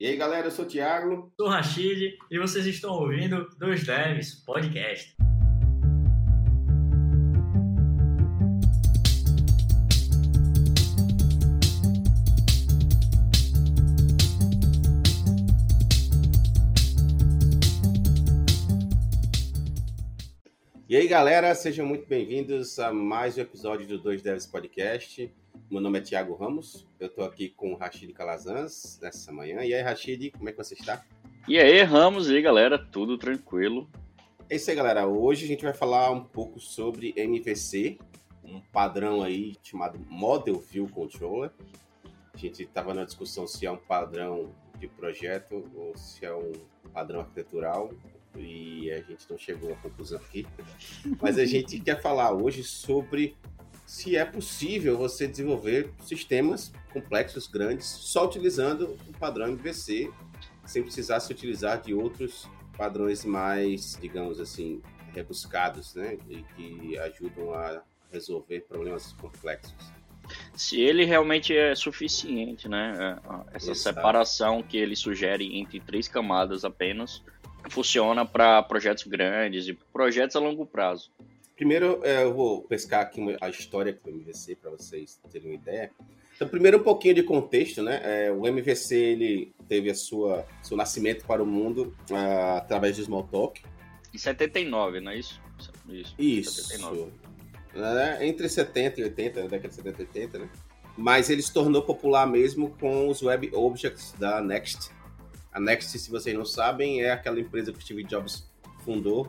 E aí, galera, eu sou o Thiago. Sou o Rachid e vocês estão ouvindo Dois Devs Podcast. E aí, galera, sejam muito bem-vindos a mais um episódio do Dois Devs Podcast. Meu nome é Thiago Ramos, eu estou aqui com o Rachid Calazans nessa manhã. E aí, Rachid, como é que você está? E aí, Ramos, e aí, galera, tudo tranquilo? É isso aí, galera. Hoje a gente vai falar um pouco sobre MVC, um padrão aí chamado Model View Controller. A gente estava na discussão se é um padrão de projeto ou se é um padrão arquitetural e a gente não chegou à conclusão aqui. Mas a gente quer falar hoje sobre se é possível você desenvolver sistemas complexos, grandes, só utilizando o padrão MVC, sem precisar se utilizar de outros padrões mais, digamos assim, rebuscados, né? E que ajudam a resolver problemas complexos. Se ele realmente é suficiente, né? É, essa Exato. separação que ele sugere entre três camadas apenas funciona para projetos grandes e projetos a longo prazo. Primeiro, é, eu vou pescar aqui a história do MVC para vocês terem uma ideia. Então, primeiro um pouquinho de contexto, né? É, o MVC ele teve a sua seu nascimento para o mundo uh, através do Smalltalk. Em 79, não é isso? Isso. Isso. 79. É, entre 70 e 80, na década de 70 e 80, né? Mas ele se tornou popular mesmo com os Web Objects da Next. A Next, se vocês não sabem, é aquela empresa que o Steve Jobs fundou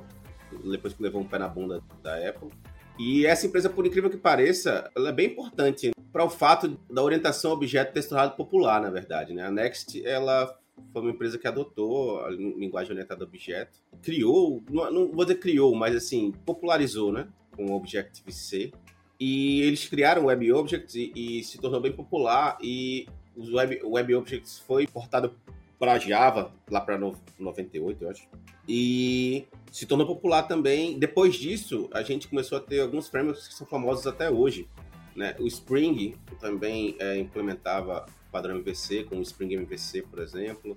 depois que levou um pé na bunda da Apple. E essa empresa, por incrível que pareça, ela é bem importante para o fato da orientação objeto ter se tornado popular, na verdade. Né? A Next, ela foi uma empresa que adotou a linguagem orientada a objeto, criou, não, não vou dizer criou, mas assim, popularizou, né? Com o Objective-C. E eles criaram o Web Objects e, e, se tornou bem popular e o Web, Web Objects foi portado para Java lá para 98, eu acho. E se tornou popular também. Depois disso, a gente começou a ter alguns frameworks que são famosos até hoje. Né? O Spring também é, implementava padrão MVC, com o Spring MVC, por exemplo.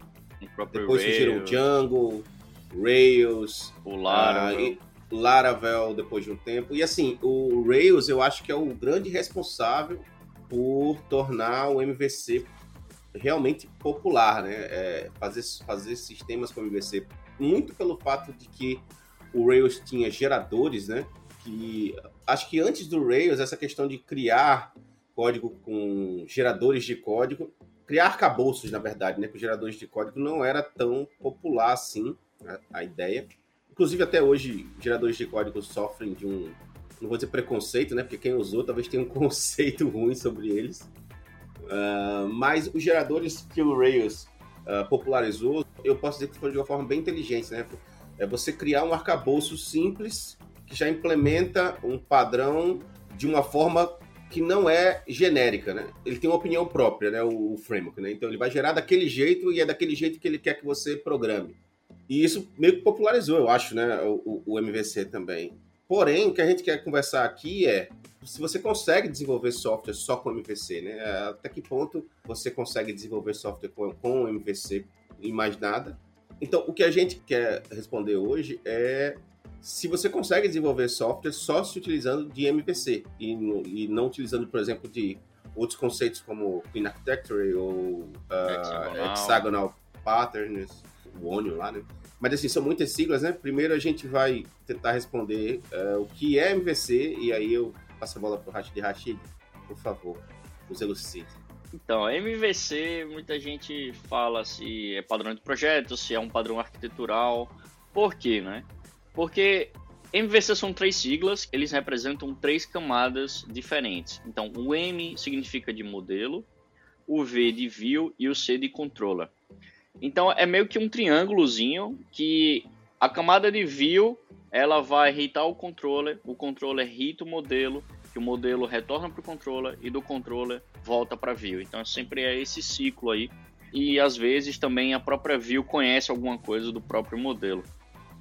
Depois surgiram o Django, Rails, o Laravel. Uh, Laravel depois de um tempo. E assim, o Rails eu acho que é o grande responsável por tornar o MVC realmente popular, né? É, fazer, fazer sistemas com MVC, muito pelo fato de que o Rails tinha geradores, né? Que acho que antes do Rails, essa questão de criar código com geradores de código, criar arcabouços, na verdade, né? Com geradores de código não era tão popular assim a, a ideia. Inclusive, até hoje, geradores de código sofrem de um, não vou dizer preconceito, né? Porque quem usou talvez tenha um conceito ruim sobre eles. Uh, mas os geradores que o Rails uh, popularizou, eu posso dizer que foi de uma forma bem inteligente, né? É você criar um arcabouço simples que já implementa um padrão de uma forma que não é genérica, né? Ele tem uma opinião própria, né? O, o framework, né? Então ele vai gerar daquele jeito e é daquele jeito que ele quer que você programe. E isso meio que popularizou, eu acho, né? O, o, o MVC também. Porém, o que a gente quer conversar aqui é se você consegue desenvolver software só com MVC, né? Até que ponto você consegue desenvolver software com, com MVC e mais nada? Então, o que a gente quer responder hoje é se você consegue desenvolver software só se utilizando de MVC e, no, e não utilizando, por exemplo, de outros conceitos como Clean Architecture ou uh, hexagonal. hexagonal Patterns, o Onion lá, né? Mas assim, são muitas siglas, né? Primeiro a gente vai tentar responder uh, o que é MVC e aí eu passo a bola para o Rashid Rashid, por favor, nos elucide. Então, MVC, muita gente fala se é padrão de projeto, se é um padrão arquitetural. Por quê, né? Porque MVC são três siglas, eles representam três camadas diferentes. Então, o M significa de modelo, o V de view e o C de controller. Então, é meio que um triângulozinho que a camada de view ela vai hitar o controller, o controller hita o modelo, que o modelo retorna para o controller e do controller volta para view. Então sempre é esse ciclo aí. E às vezes também a própria view conhece alguma coisa do próprio modelo.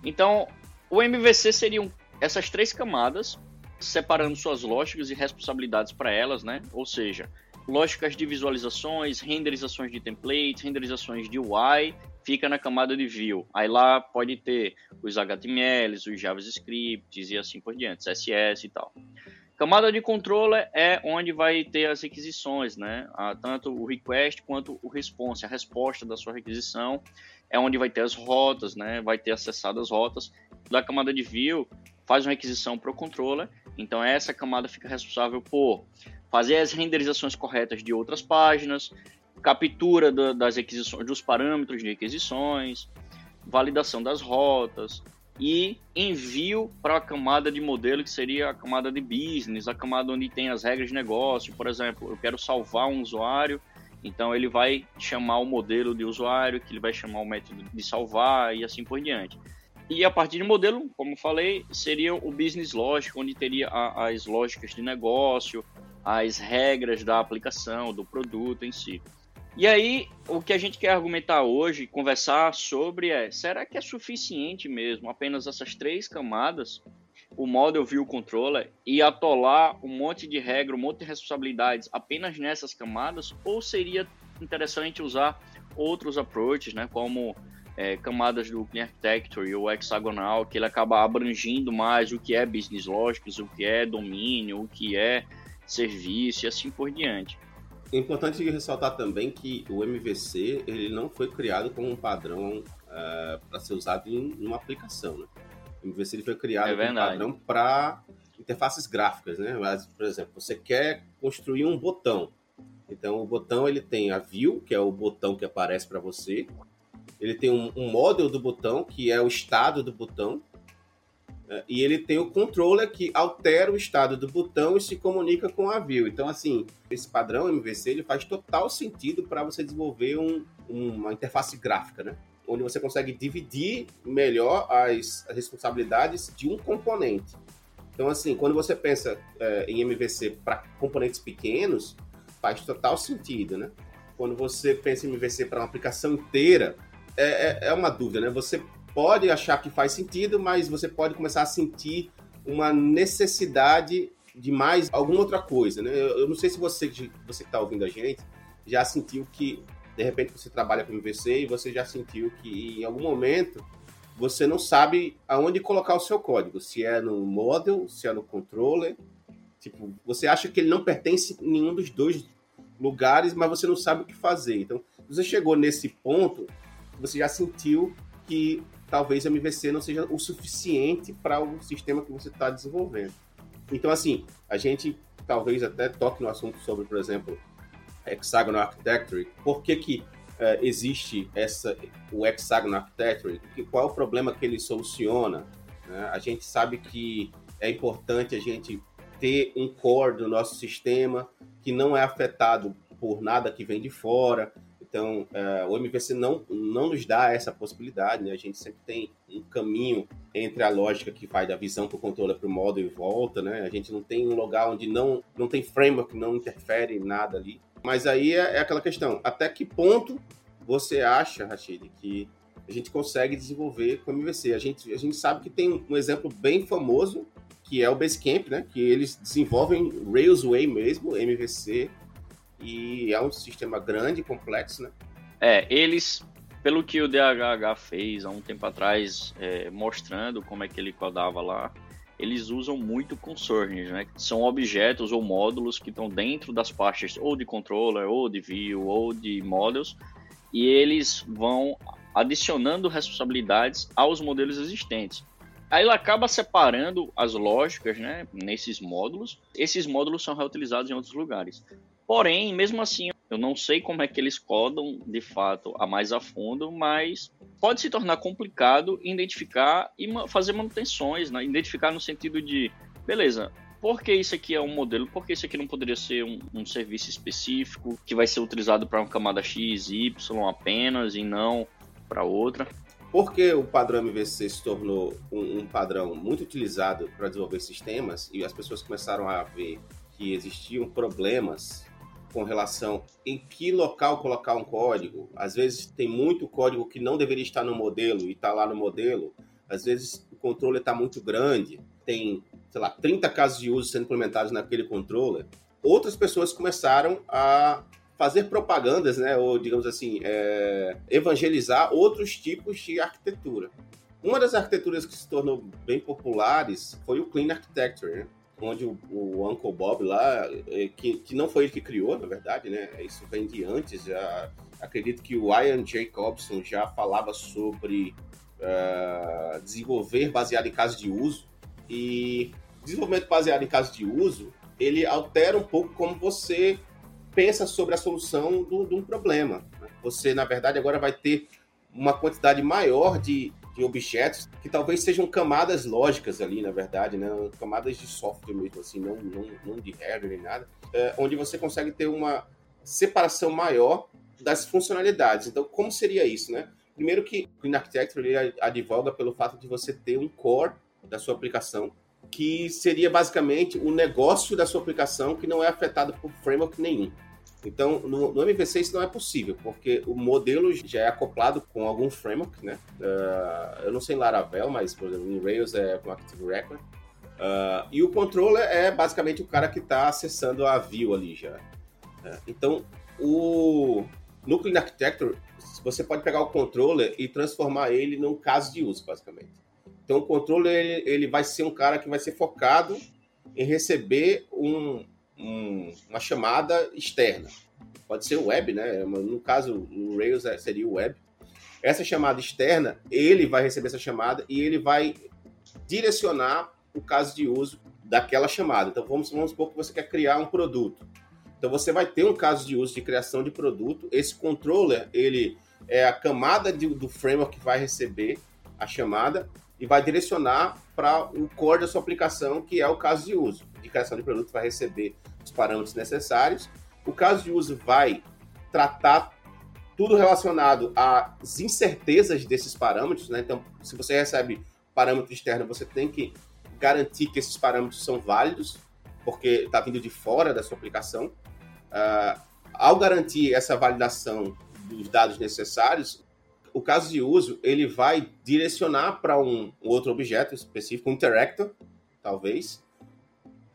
Então o MVC seriam essas três camadas, separando suas lógicas e responsabilidades para elas, né? Ou seja, lógicas de visualizações, renderizações de templates, renderizações de UI, fica na camada de view. Aí lá pode ter os HTMLs, os JavaScripts e assim por diante, CSS e tal. Camada de controller é onde vai ter as requisições, né? Ah, tanto o request quanto o response, a resposta da sua requisição. É onde vai ter as rotas, né? Vai ter acessadas as rotas. Da camada de view, faz uma requisição para o controller. Então, essa camada fica responsável por fazer as renderizações corretas de outras páginas, captura das requisições, dos parâmetros de requisições, validação das rotas, e envio para a camada de modelo, que seria a camada de business, a camada onde tem as regras de negócio. Por exemplo, eu quero salvar um usuário, então ele vai chamar o modelo de usuário, que ele vai chamar o método de salvar e assim por diante. E a partir de modelo, como falei, seria o business logic, onde teria as lógicas de negócio, as regras da aplicação, do produto em si. E aí, o que a gente quer argumentar hoje, conversar sobre é: será que é suficiente mesmo apenas essas três camadas, o Model View Controller, e atolar um monte de regra, um monte de responsabilidades apenas nessas camadas? Ou seria interessante usar outros approaches, né, como é, camadas do Clean Architecture ou Hexagonal, que ele acaba abrangindo mais o que é Business Logics, o que é domínio, o que é serviço e assim por diante. É importante ressaltar também que o MVC ele não foi criado como um padrão uh, é, para ser usado em, uma aplicação. Né? O MVC ele foi criado é como um padrão para interfaces gráficas. Né? Mas, por exemplo, você quer construir um botão. Então, o botão ele tem a view, que é o botão que aparece para você. Ele tem um, um model do botão, que é o estado do botão. E ele tem o controller que altera o estado do botão e se comunica com a view. Então, assim, esse padrão MVC ele faz total sentido para você desenvolver um, uma interface gráfica, né? Onde você consegue dividir melhor as, as responsabilidades de um componente. Então, assim, quando você pensa é, em MVC para componentes pequenos, faz total sentido, né? Quando você pensa em MVC para uma aplicação inteira, é, é, é uma dúvida, né? Você pode achar que faz sentido, mas você pode começar a sentir uma necessidade de mais alguma outra coisa, né? Eu, não sei se você, você que está ouvindo a gente já sentiu que, de repente, você trabalha com MVC e você já sentiu que em algum momento você não sabe aonde colocar o seu código, se é no model, se é no controller. Tipo, você acha que ele não pertence em nenhum dos dois lugares, mas você não sabe o que fazer. Então, você chegou nesse ponto, você já sentiu que talvez MVC não seja o suficiente para o sistema que você está desenvolvendo. Então, assim, a gente talvez até toque no assunto sobre, por exemplo, Hexagonal Architecture. Por que, que uh, existe essa, o Hexagonal Architecture? Qual é o problema que ele soluciona? Né? A gente sabe que é importante a gente ter um core do nosso sistema que não é afetado por nada que vem de fora. Então, uh, o MVC não, não nos dá essa possibilidade, né? A gente sempre tem um caminho entre a lógica que vai da visão para o controle para o modo e volta, né? A gente não tem um lugar onde não, não tem framework, não interfere em nada ali. Mas aí é, é aquela questão, até que ponto você acha, Rachid, que a gente consegue desenvolver com o MVC? A gente, a gente sabe que tem um exemplo bem famoso, que é o Basecamp, né? Que eles desenvolvem Railsway mesmo, MVC, e é um sistema grande, complexo, né? É, eles, pelo que o DHH fez há um tempo atrás, é, mostrando como é que ele codava lá, eles usam muito concerns, né? São objetos ou módulos que estão dentro das pastas ou de controller, ou de view, ou de models, e eles vão adicionando responsabilidades aos modelos existentes. Aí ele acaba separando as lógicas né, nesses módulos. Esses módulos são reutilizados em outros lugares. Porém, mesmo assim, eu não sei como é que eles codam de fato a mais a fundo, mas pode se tornar complicado identificar e fazer manutenções, né? identificar no sentido de, beleza, por que isso aqui é um modelo? Por que isso aqui não poderia ser um, um serviço específico que vai ser utilizado para uma camada X, Y apenas e não para outra? Porque o padrão MVC se tornou um, um padrão muito utilizado para desenvolver sistemas e as pessoas começaram a ver que existiam problemas com relação em que local colocar um código. Às vezes tem muito código que não deveria estar no modelo e está lá no modelo. Às vezes o controller está muito grande, tem, sei lá, 30 casos de uso sendo implementados naquele controller. outras pessoas começaram a fazer propagandas, né, ou digamos assim, é, evangelizar outros tipos de arquitetura. Uma das arquiteturas que se tornou bem populares foi o Clean Architecture, né? Onde o, o, Uncle Bob lá, é, que, que não foi ele que criou, na verdade, né? Isso vem de antes. Já, acredito que o Ian Jacobson já falava sobre uh, desenvolver baseado em casos de uso. E desenvolvimento baseado em casos de uso, ele altera um pouco como você pensa sobre a solução de um problema. Né? Você, na verdade, agora vai ter uma quantidade maior de, de objetos que talvez sejam camadas lógicas ali, na verdade, né? camadas de software mesmo, assim, não, não, não de hardware nem nada, é, onde você consegue ter uma separação maior das funcionalidades. Então, como seria isso, né? Primeiro que o Clean Architecture ele advoga pelo fato de você ter um core da sua aplicação que seria basicamente o negócio da sua aplicação que não é afetado por framework nenhum. Então, no, no, MVC isso não é possível, porque o modelo já é acoplado com algum framework, né? Uh, eu não sei em Laravel, mas, por exemplo, em Rails é com Active Record. Uh, e o controller é basicamente o cara que está acessando a view ali já. Uh, então, o, no Clean Architecture, você pode pegar o controller e transformar ele num caso de uso, basicamente. Então, o controller ele, ele vai ser um cara que vai ser focado em receber um, um, uma chamada externa. Pode ser web, né? No caso, o Rails é, seria o web. Essa chamada externa, ele vai receber essa chamada e ele vai direcionar o caso de uso daquela chamada. Então, vamos, vamos supor que você quer criar um produto. Então, você vai ter um caso de uso de criação de produto. Esse controller, ele é a camada de, do framework que vai receber a chamada e vai direcionar para o core da sua aplicação, que é o caso de uso. De criação de produto vai receber os parâmetros necessários. O caso de uso vai tratar tudo relacionado às incertezas desses parâmetros, né? Então, se você recebe parâmetro externo, você tem que garantir que esses parâmetros são válidos, porque está vindo de fora da sua aplicação. Uh, ao garantir essa validação dos dados necessários, o caso de uso ele vai direcionar para um, um, outro objeto específico, um interactor, talvez,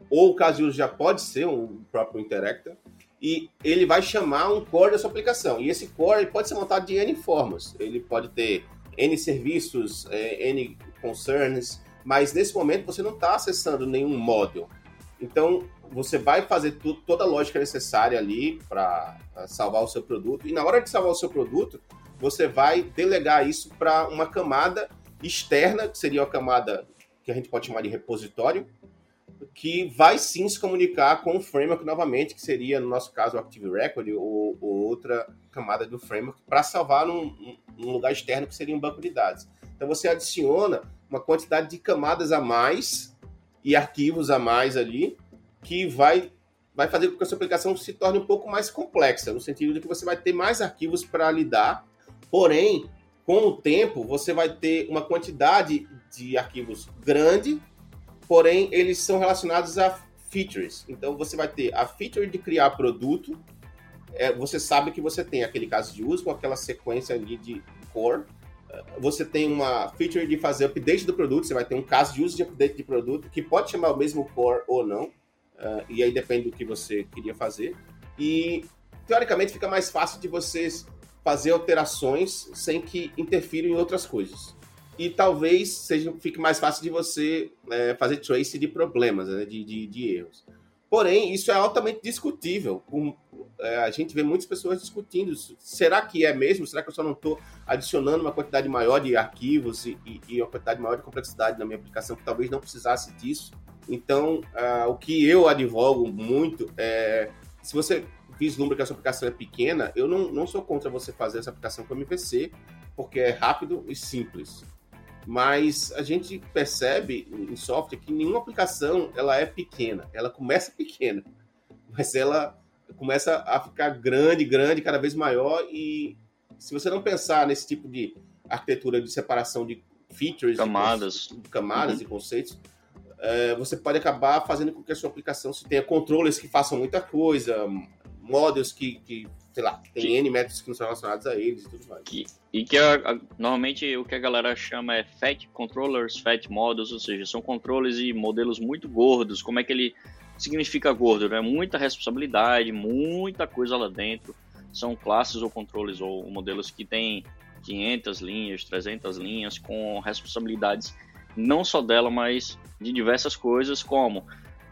ou o caso de uso já pode ser um próprio interactor, e ele vai chamar um core da sua aplicação. E esse core pode ser montado de N formas. Ele pode ter N serviços, é, N concerns, mas nesse momento você não está acessando nenhum módulo. Então, você vai fazer tudo, toda a lógica necessária ali para salvar o seu produto. E na hora de salvar o seu produto, você vai delegar isso para uma camada externa, que seria a camada que a gente pode chamar de repositório, que vai sim se comunicar com o framework novamente, que seria, no nosso caso, o Active Record ou, ou outra camada do framework, para salvar num, num, lugar externo que seria um banco de dados. Então você adiciona uma quantidade de camadas a mais e arquivos a mais ali, que vai, vai fazer com que a sua aplicação se torne um pouco mais complexa, no sentido de que você vai ter mais arquivos para lidar, porém, com o tempo, você vai ter uma quantidade de arquivos grande porém eles são relacionados a features. Então você vai ter a feature de criar produto, é, você sabe que você tem aquele caso de uso com aquela sequência ali de core. É, você tem uma feature de fazer update do produto, você vai ter um caso de uso de update de produto que pode chamar o mesmo core ou não, uh, e aí depende do que você queria fazer. E teoricamente fica mais fácil de vocês fazer alterações sem que interfiram em outras coisas e talvez seja, fique mais fácil de você é, fazer trace de problemas, né, de, de, de, erros. Porém, isso é altamente discutível. Um, é, a gente vê muitas pessoas discutindo. Será que é mesmo? Será que eu só não estou adicionando uma quantidade maior de arquivos e, e, e, uma quantidade maior de complexidade na minha aplicação que talvez não precisasse disso? Então, uh, o que eu advogo muito é se você vislumbra que a sua aplicação é pequena, eu não, não sou contra você fazer essa aplicação com MVC, porque é rápido e simples mas a gente percebe em software que nenhuma aplicação ela é pequena. Ela começa pequena, mas ela começa a ficar grande, grande, cada vez maior. E se você não pensar nesse tipo de arquitetura de separação de features, camadas, de, camadas uhum. e conceitos, é, você pode acabar fazendo com que a sua aplicação se tenha controles que façam muita coisa, modelos que, que sei lá, tem que, N métodos que não são relacionados a eles e tudo mais. Que, e que a, a, normalmente o que a galera chama é fat controllers, fat models, ou seja, são controles e modelos muito gordos. Como é que ele significa gordo, né? Muita responsabilidade, muita coisa lá dentro. São classes ou controles ou modelos que têm 500 linhas, 300 linhas com responsabilidades não só dela, mas de diversas coisas, como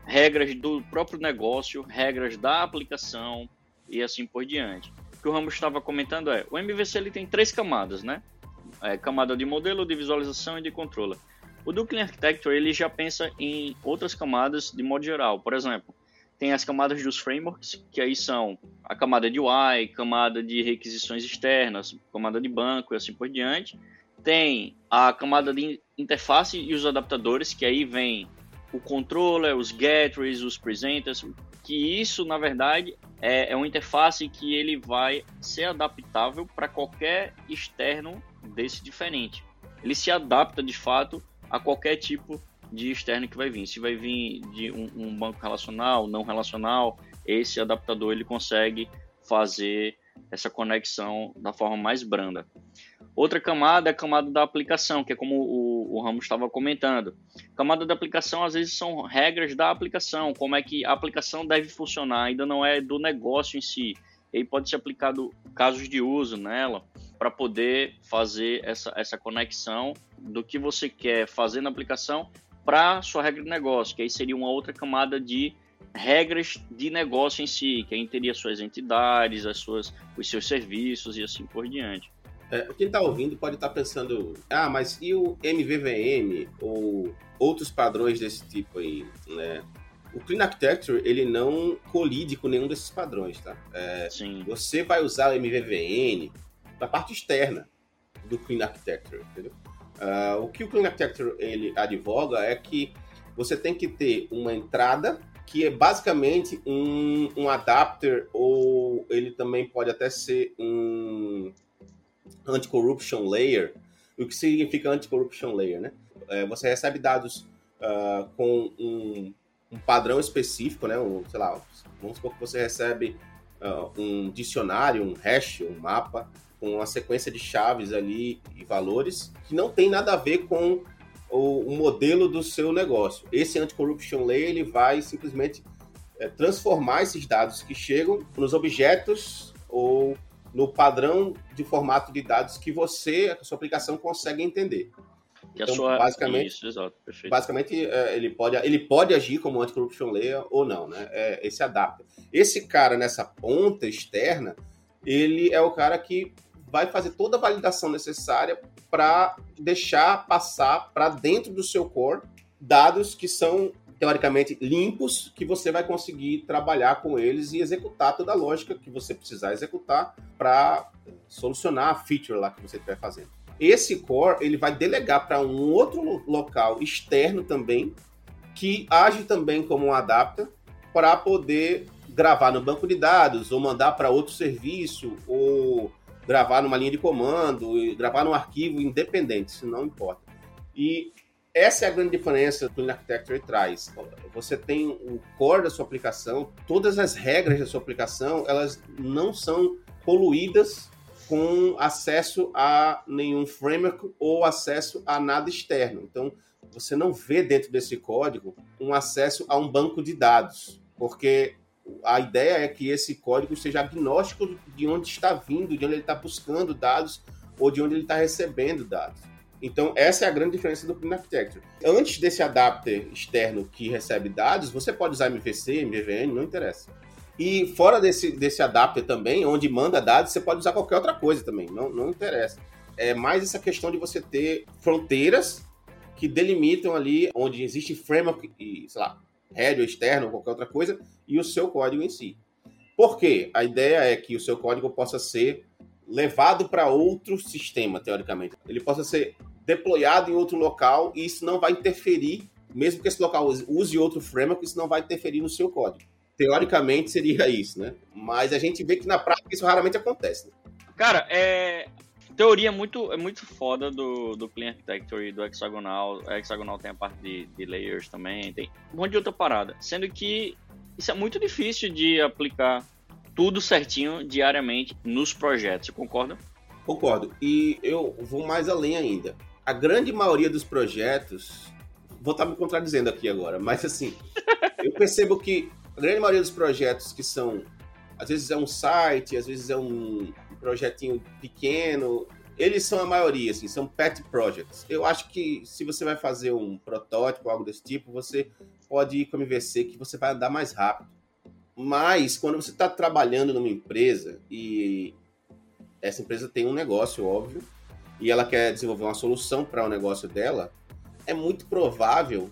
regras do próprio negócio, regras da aplicação e assim por diante. O que o Ramos estava comentando é, o MVC ele tem três camadas, né? É, camada de modelo, de visualização e de controller. O Duckling Architecture ele já pensa em outras camadas de modo geral. Por exemplo, tem as camadas dos frameworks, que aí são a camada de UI, camada de requisições externas, camada de banco e assim por diante. Tem a camada de interface e os adaptadores, que aí vem o controller, os gateways, os presenters, que isso, na verdade, é, é uma interface que ele vai ser adaptável para qualquer externo desse diferente. Ele se adapta, de fato, a qualquer tipo de externo que vai vir. Se vai vir de um, um banco relacional, não relacional, esse adaptador ele consegue fazer essa conexão da forma mais branda. Outra camada é a camada da aplicação, que é como o, o Ramos estava comentando. Camada da aplicação, às vezes, são regras da aplicação, como é que a aplicação deve funcionar, ainda não é do negócio em si. E aí pode ser aplicado casos de uso nela para poder fazer essa, essa conexão do que você quer fazer na aplicação para sua regra de negócio, que aí seria uma outra camada de regras de negócio em si, que aí teria suas entidades, as suas, os seus serviços e assim por diante. É, quem está ouvindo pode estar tá pensando, ah, mas e o MVVM ou outros padrões desse tipo aí, né? O Clean Architecture, ele não colide com nenhum desses padrões, tá? É, Sim. Você vai usar o MVVN para a parte externa do Clean Architecture, entendeu? Uh, o que o Clean Architecture ele advoga é que você tem que ter uma entrada que é basicamente um, um adapter ou ele também pode até ser um anti-corruption layer. O que significa anti-corruption layer, né? É, você recebe dados uh, com um, um, padrão específico, né? Um, sei lá, vamos supor que você recebe uh, um dicionário, um hash, um mapa com uma sequência de chaves ali e valores que não tem nada a ver com o, o modelo do seu negócio. Esse anti-corruption layer ele vai simplesmente é, transformar esses dados que chegam nos objetos ou no padrão de formato de dados que você, a sua aplicação consegue entender. então, sua... basicamente, Isso, exato, basicamente é, ele, pode, ele pode agir como anti-corruption layer ou não, né? É, esse adapta. Esse cara nessa ponta externa, ele é o cara que vai fazer toda a validação necessária para deixar passar para dentro do seu core dados que são teoricamente limpos, que você vai conseguir trabalhar com eles e executar toda a lógica que você precisar executar para solucionar a feature lá que você estiver fazendo. Esse core ele vai delegar para um outro local externo também, que age também como um adapter para poder gravar no banco de dados ou mandar para outro serviço ou gravar numa linha de comando, gravar num arquivo independente, isso não importa. E essa é a grande diferença que o Architecture traz. Você tem o core da sua aplicação, todas as regras da sua aplicação, elas não são poluídas com acesso a nenhum framework ou acesso a nada externo. Então, você não vê dentro desse código um acesso a um banco de dados, porque a ideia é que esse código seja agnóstico de onde está vindo, de onde ele está buscando dados ou de onde ele está recebendo dados. Então, essa é a grande diferença do Clean Architecture. Antes desse adapter externo que recebe dados, você pode usar MVC, MVVN, não interessa. E fora desse, desse adapter também, onde manda dados, você pode usar qualquer outra coisa também, não, não interessa. É mais essa questão de você ter fronteiras que delimitam ali onde existe framework e, sei lá, head ou externo qualquer outra coisa, e o seu código em si. Por quê? A ideia é que o seu código possa ser levado para outro sistema, teoricamente. Ele possa ser deployado em outro local e isso não vai interferir, mesmo que esse local use outro framework, isso não vai interferir no seu código. Teoricamente seria isso, né? Mas a gente vê que na prática isso raramente acontece. Né? Cara, é, teoria é muito, é muito foda do, do Clean Architecture e do Hexagonal. A Hexagonal tem a parte de, de layers também, tem um monte de outra parada. Sendo que isso é muito difícil de aplicar tudo certinho diariamente nos projetos, você concorda? Concordo. E eu vou mais além ainda. A grande maioria dos projetos, vou estar me contradizendo aqui agora, mas assim, eu percebo que a grande maioria dos projetos que são, às vezes é um site, às vezes é um projetinho pequeno, eles são a maioria, assim, são pet projects. Eu acho que se você vai fazer um protótipo, algo desse tipo, você pode ir com o MVC que você vai andar mais rápido. Mas quando você está trabalhando numa empresa e essa empresa tem um negócio, óbvio, e ela quer desenvolver uma solução para o negócio dela, é muito provável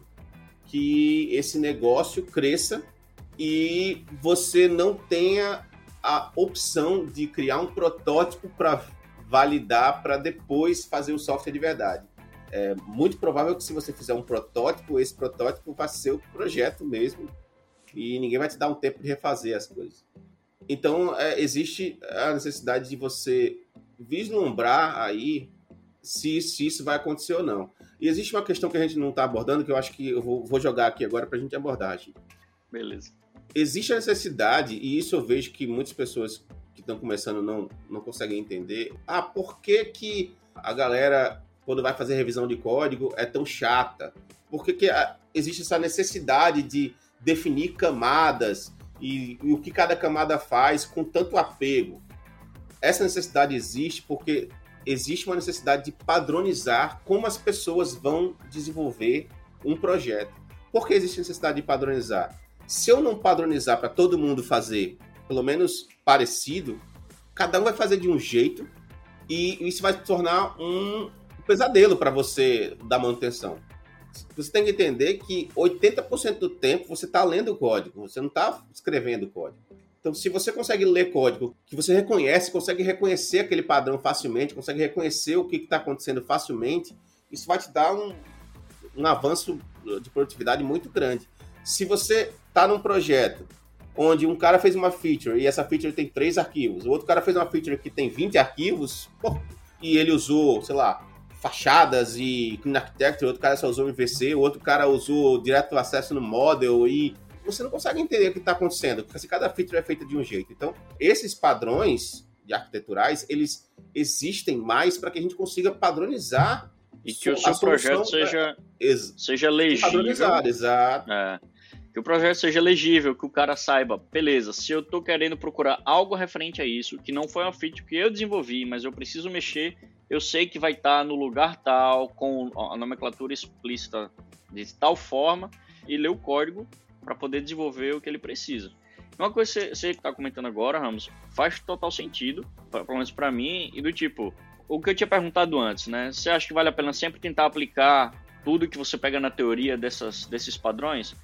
que esse negócio cresça e você não tenha a opção de criar um protótipo para validar para depois fazer o software de verdade. É muito provável que se você fizer um protótipo, esse protótipo vai ser o projeto mesmo e ninguém vai te dar um tempo de refazer as coisas. Então, é, existe a necessidade de você vislumbrar aí se, se isso vai acontecer ou não. E existe uma questão que a gente não está abordando, que eu acho que eu vou, vou jogar aqui agora para a gente abordar. Gente. Beleza. Existe a necessidade, e isso eu vejo que muitas pessoas que estão começando não, não conseguem entender. Ah, por que, que a galera, quando vai fazer revisão de código, é tão chata? Por que, que existe essa necessidade de definir camadas e, e o que cada camada faz com tanto apego. Essa necessidade existe porque existe uma necessidade de padronizar como as pessoas vão desenvolver um projeto. Por que existe necessidade de padronizar? Se eu não padronizar para todo mundo fazer, pelo menos parecido, cada um vai fazer de um jeito e isso vai se tornar um pesadelo para você dar manutenção você tem que entender que 80% do tempo você está lendo o código, você não está escrevendo o código. Então, se você consegue ler código que você reconhece, consegue reconhecer aquele padrão facilmente, consegue reconhecer o que está acontecendo facilmente, isso vai te dar um, um avanço de produtividade muito grande. Se você está num projeto onde um cara fez uma feature e essa feature tem três arquivos, o outro cara fez uma feature que tem 20 arquivos, pô, e ele usou, sei lá, fachadas e Clean Architecture, outro cara só usou MVC, outro cara usou direto acesso no Model e você não consegue entender o que está acontecendo, porque cada feature é feita de um jeito. Então, esses padrões de arquiteturais, eles existem mais para que a gente consiga padronizar e que o seu projeto seja, ex... seja legível. Padronizado, exato. É. Que o projeto seja legível, que o cara saiba, beleza, se eu estou querendo procurar algo referente a isso, que não foi uma feature que eu desenvolvi, mas eu preciso mexer eu sei que vai estar tá no lugar tal, com a nomenclatura explícita de tal forma, e ler o código para poder desenvolver o que ele precisa. Uma coisa que você está comentando agora, Ramos, faz total sentido, pelo menos para mim, e do tipo, o que eu tinha perguntado antes, né? Você acha que vale a pena sempre tentar aplicar tudo que você pega na teoria dessas, desses padrões?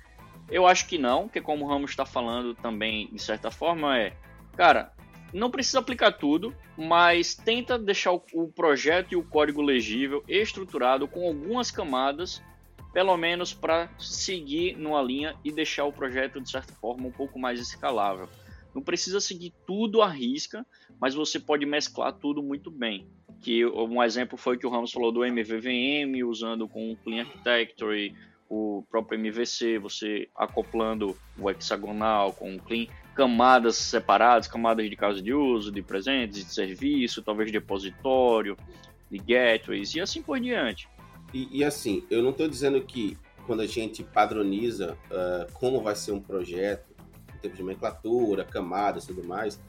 Eu acho que não, porque como o Ramos está falando também, de certa forma, é, cara, não precisa aplicar tudo, mas tenta deixar o, projeto e o código legível, estruturado, com algumas camadas, pelo menos para seguir numa linha e deixar o projeto, de certa forma, um pouco mais escalável. Não precisa seguir tudo à risca, mas você pode mesclar tudo muito bem. Que um exemplo foi que o Ramos falou do MVVM, usando com o Clean Architecture, o próprio MVC, você acoplando o hexagonal com o Clean camadas separadas, camadas de caso de uso, de presentes, de serviço, talvez de depositório, de gateways e assim por diante. E, e assim, eu não estou dizendo que quando a gente padroniza uh, como vai ser um projeto, em termos de nomenclatura, camadas e tudo mais,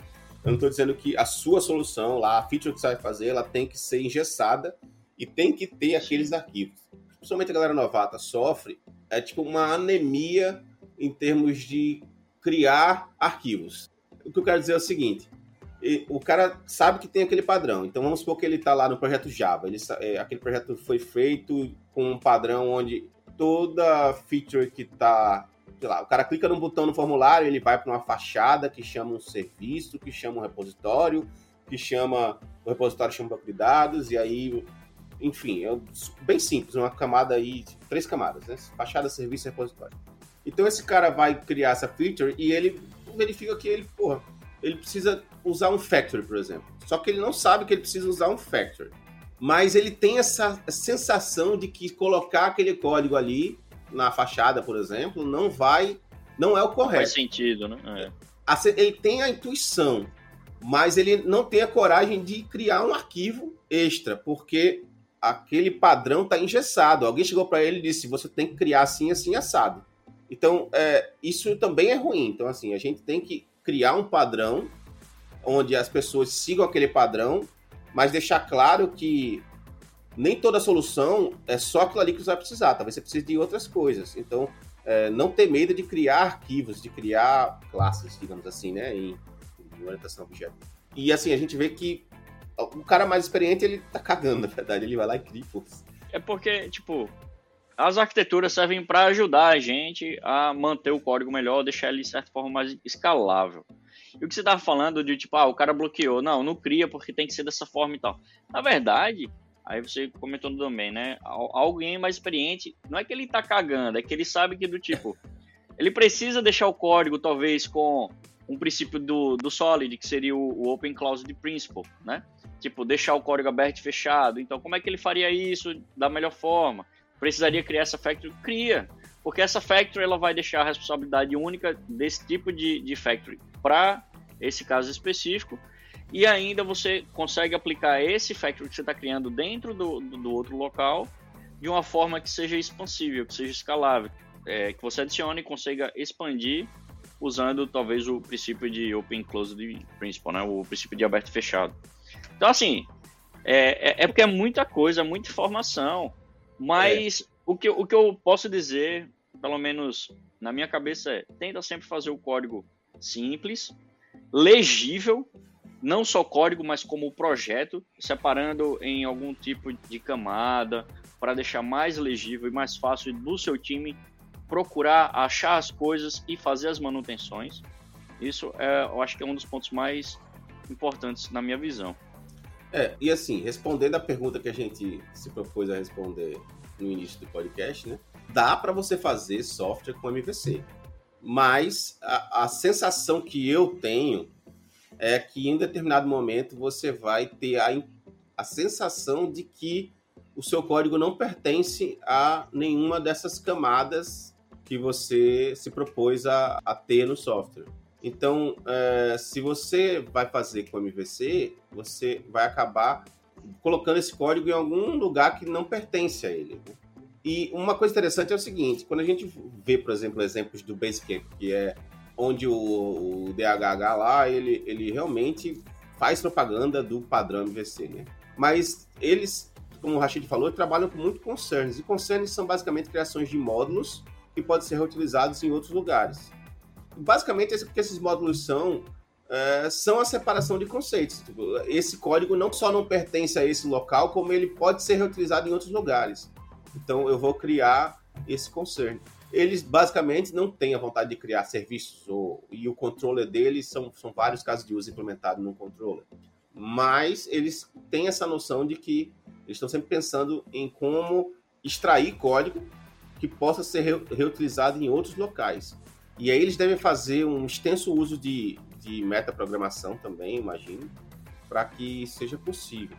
eu não estou dizendo que a sua solução lá, a feature que você vai fazer, ela tem que ser engessada e tem que ter aqueles arquivos. Principalmente a galera novata sofre, é tipo uma anemia em termos de criar arquivos. O que eu quero dizer é o seguinte: o cara sabe que tem aquele padrão. Então vamos supor que ele está lá no projeto Java. Ele, é, aquele projeto foi feito com um padrão onde toda feature que está, sei lá, o cara clica num botão no formulário, ele vai para uma fachada que chama um serviço, que chama um repositório, que chama o repositório chama banco de dados e aí, enfim, é bem simples, uma camada aí, três camadas, né? Fachada, serviço, e repositório. Então esse cara vai criar essa feature e ele verifica que ele, porra, ele precisa usar um factory, por exemplo. Só que ele não sabe que ele precisa usar um factory. Mas ele tem essa sensação de que colocar aquele código ali na fachada, por exemplo, não vai, não é o correto. Faz sentido, né? É. Ele tem a intuição, mas ele não tem a coragem de criar um arquivo extra, porque aquele padrão está engessado. Alguém chegou para ele e disse: você tem que criar assim, assim, assado. Então, é, isso também é ruim. Então, assim, a gente tem que criar um padrão onde as pessoas sigam aquele padrão, mas deixar claro que nem toda solução é só aquilo ali que você vai precisar. Talvez você precise de outras coisas. Então, é, não ter medo de criar arquivos, de criar classes, digamos assim, né? Em, em orientação a objeto. E assim, a gente vê que o cara mais experiente, ele tá cagando, na verdade. Ele vai lá e cria. É porque, tipo, as arquiteturas servem para ajudar a gente a manter o código melhor, deixar ele de certa forma mais escalável. E o que você estava falando de tipo, ah, o cara bloqueou, não, não cria porque tem que ser dessa forma e tal. Na verdade, aí você comentou também, né? Alguém mais experiente, não é que ele tá cagando, é que ele sabe que do tipo, ele precisa deixar o código talvez com um princípio do, do Solid, que seria o, o Open Closed Principle, né? Tipo, deixar o código aberto e fechado. Então, como é que ele faria isso da melhor forma? precisaria criar essa factory? Cria, porque essa factory ela vai deixar a responsabilidade única desse tipo de, de factory para esse caso específico e ainda você consegue aplicar esse factory que você está criando dentro do, do, do, outro local de uma forma que seja expansível, que seja escalável, é, que você adicione e consiga expandir usando talvez o princípio de Open Closed Principle, né? o princípio de aberto e fechado. Então, assim, é, é, é porque é muita coisa, muita informação. Mas é. o, que, o que eu posso dizer, pelo menos na minha cabeça, é: tenta sempre fazer o código simples, legível, não só código, mas como projeto, separando em algum tipo de camada para deixar mais legível e mais fácil do seu time procurar achar as coisas e fazer as manutenções. Isso é, eu acho que é um dos pontos mais importantes na minha visão. É, e assim, respondendo a pergunta que a gente se propôs a responder no início do podcast, né? Dá para você fazer software com MVC. Mas a, a, sensação que eu tenho é que em determinado momento você vai ter a, a sensação de que o seu código não pertence a nenhuma dessas camadas que você se propôs a, a ter no software. Então, é, se você vai fazer com MVC, você vai acabar colocando esse código em algum lugar que não pertence a ele. E uma coisa interessante é o seguinte: quando a gente vê, por exemplo, exemplos do Basecamp, que é onde o, o DHH lá, ele, ele realmente faz propaganda do padrão MVC, né? Mas eles, como o Rashid falou, trabalham com muito concerns. E concerns são basicamente criações de módulos que podem ser reutilizados em outros lugares basicamente, esse, que esses módulos são é, são a separação de conceitos. Tipo, esse código não só não pertence a esse local, como ele pode ser reutilizado em outros lugares. Então, eu vou criar esse concern. Eles basicamente não têm a vontade de criar serviços, ou, e o controller deles são, são vários casos de uso implementado no controller. Mas eles têm essa noção de que eles estão sempre pensando em como extrair código que possa ser reutilizado em outros locais. E aí eles devem fazer um extenso uso de, de metaprogramação também, imagino, para que seja possível.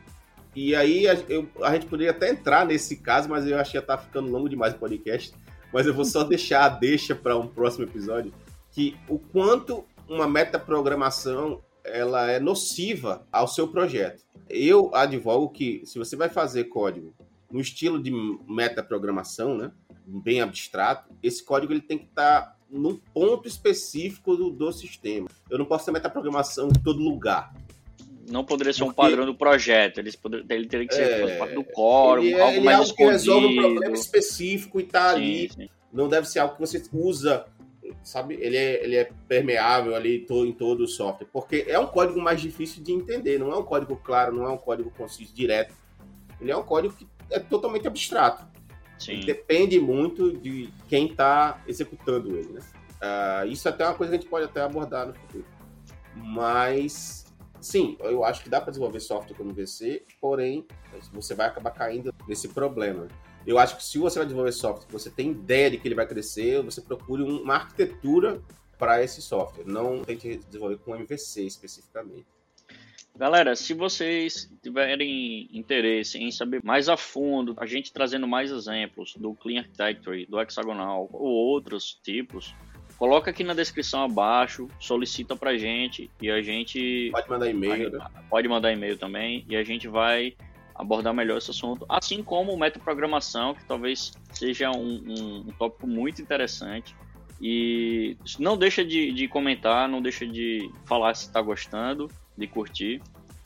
E aí a, eu, a, gente poderia até entrar nesse caso, mas eu acho que já está ficando longo demais o podcast. Mas eu vou só deixar a deixa para um próximo episódio, que o quanto uma metaprogramação ela é nociva ao seu projeto. Eu advogo que se você vai fazer código no estilo de metaprogramação, né, bem abstrato, esse código ele tem que estar tá num ponto específico do, do sistema. Eu não posso ter metaprogramação em todo lugar. Não poderia ser Porque... um padrão do projeto, eles poder, ele teria que ser é... parte do core, ele, é, algo ele mais é algo que resolve um problema específico e está ali. Sim. Não deve ser algo que você usa, sabe? Ele é, ele é permeável ali em todo o software. Porque é um código mais difícil de entender, não é um código claro, não é um código conciso, direto. Ele é um código que é totalmente abstrato. Sim. Depende muito de quem está executando ele, né? Uh, isso é até é uma coisa que a gente pode até abordar no futuro. Mas, sim, eu acho que dá para desenvolver software como VC, porém, você vai acabar caindo nesse problema. Eu acho que se você vai desenvolver software, você tem ideia de que ele vai crescer, você procure uma arquitetura para esse software. Não tente desenvolver com MVC especificamente. Galera, se vocês tiverem interesse em saber mais a fundo, a gente trazendo mais exemplos do Clean Architecture, do Hexagonal ou outros tipos, coloca aqui na descrição abaixo, solicita pra gente e a gente. Pode mandar e-mail, né? Pode mandar e-mail também e a gente vai abordar melhor esse assunto, assim como o metaprogramação, que talvez seja um, um, um tópico muito interessante E não deixa de, de comentar, não deixa de falar se está gostando, de curtir,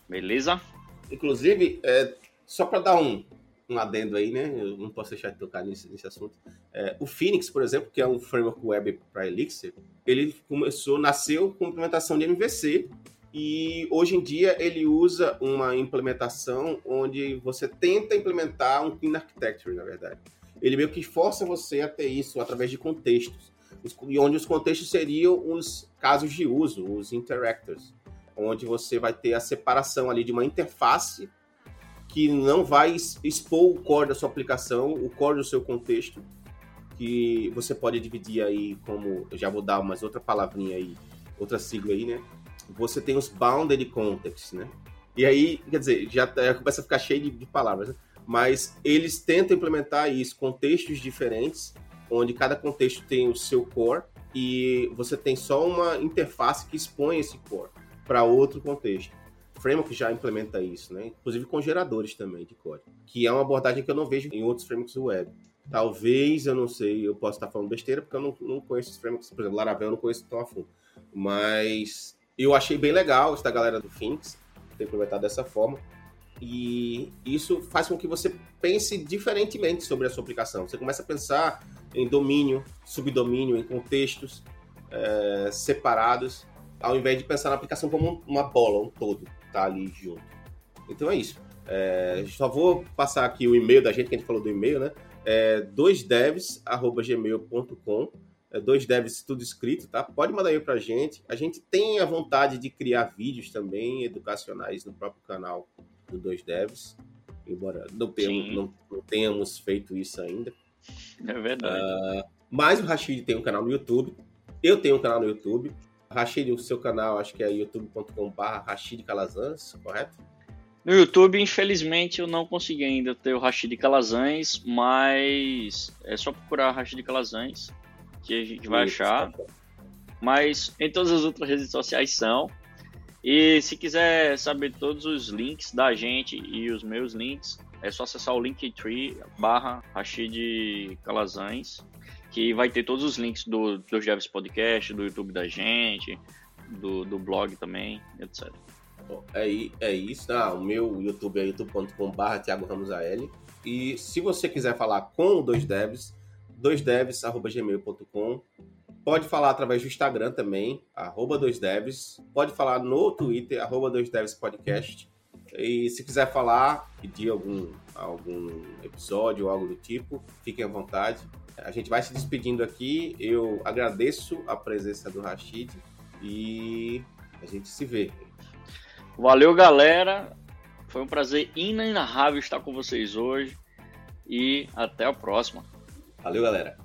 beleza? Inclusive, é, só para dar um, um adendo aí, né? Eu não posso deixar de tocar nesse, nesse assunto. É, o Phoenix, por exemplo, que é um framework web para Elixir, ele começou, nasceu com implementação de MVC e hoje em dia ele usa uma implementação onde você tenta implementar um Clean Architecture, na verdade. Ele meio que força você a ter isso através de contextos, e onde os contextos seriam os casos de uso, os interactors, onde você vai ter a separação ali de uma interface que não vai expor o core da sua aplicação, o core do seu contexto, que você pode dividir aí como, já vou dar umas outra palavrinha aí, outra sigla aí, né? Você tem os bounded contexts, né? E aí, quer dizer, já começa a ficar cheio de, de palavras, né? mas eles tentam implementar isso, contextos diferentes, onde cada contexto tem o seu core e você tem só uma interface que expõe esse core para outro contexto. Framework já implementa isso, né? Inclusive com geradores também de código, que é uma abordagem que eu não vejo em outros frameworks web. Talvez, eu não sei, eu posso estar falando besteira, porque eu não, não conheço os frameworks, por exemplo, Laravel eu não conheço tão a fundo. Mas eu achei bem legal essa galera do Phoenix ter implementado dessa forma. E isso faz com que você pense diferentemente sobre a sua aplicação. Você começa a pensar em domínio, subdomínio, em contextos é, separados, ao invés de pensar na aplicação como uma bola, um todo, tá ali junto. Então é isso. É, só vou passar aqui o e-mail da gente, que a gente falou do e-mail, né? É 2devs.gmail.com é, dois devs tudo escrito, tá? Pode mandar aí pra gente. A gente tem a vontade de criar vídeos também educacionais no próprio canal do Dois Devs, embora não tenhamos, não, não tenhamos feito isso ainda. É verdade. Uh, mas o Rashid tem um canal no YouTube. Eu tenho um canal no YouTube. Rashid, o seu canal, acho que é youtube.com.br Rashid Calazans, correto? No YouTube, infelizmente, eu não consegui ainda ter o Rashid Calazans, mas é só procurar Rashid Calazans que a gente vai achar. Mas em todas as outras redes sociais são. E se quiser saber todos os links da gente e os meus links, é só acessar o linktree barra Rashid Calazans, que vai ter todos os links do, dos Devs Podcast, do YouTube da gente, do, do blog também, etc. É, é isso, tá? O meu YouTube é youtube.com.br Thiago Ramos AL. E se você quiser falar com o Dois Devs, doisdevs.gmail.com Pode falar através do Instagram também, arroba doisdevs. Pode falar no Twitter, arroba doisdevspodcast. E se quiser falar, pedir algum, algum episódio ou algo do tipo, fiquem à vontade. A gente vai se despedindo aqui. Eu agradeço a presença do Rashid e a gente se vê. Valeu, galera. Foi um prazer inenarrável estar com vocês hoje e até a próxima. Valeu, galera.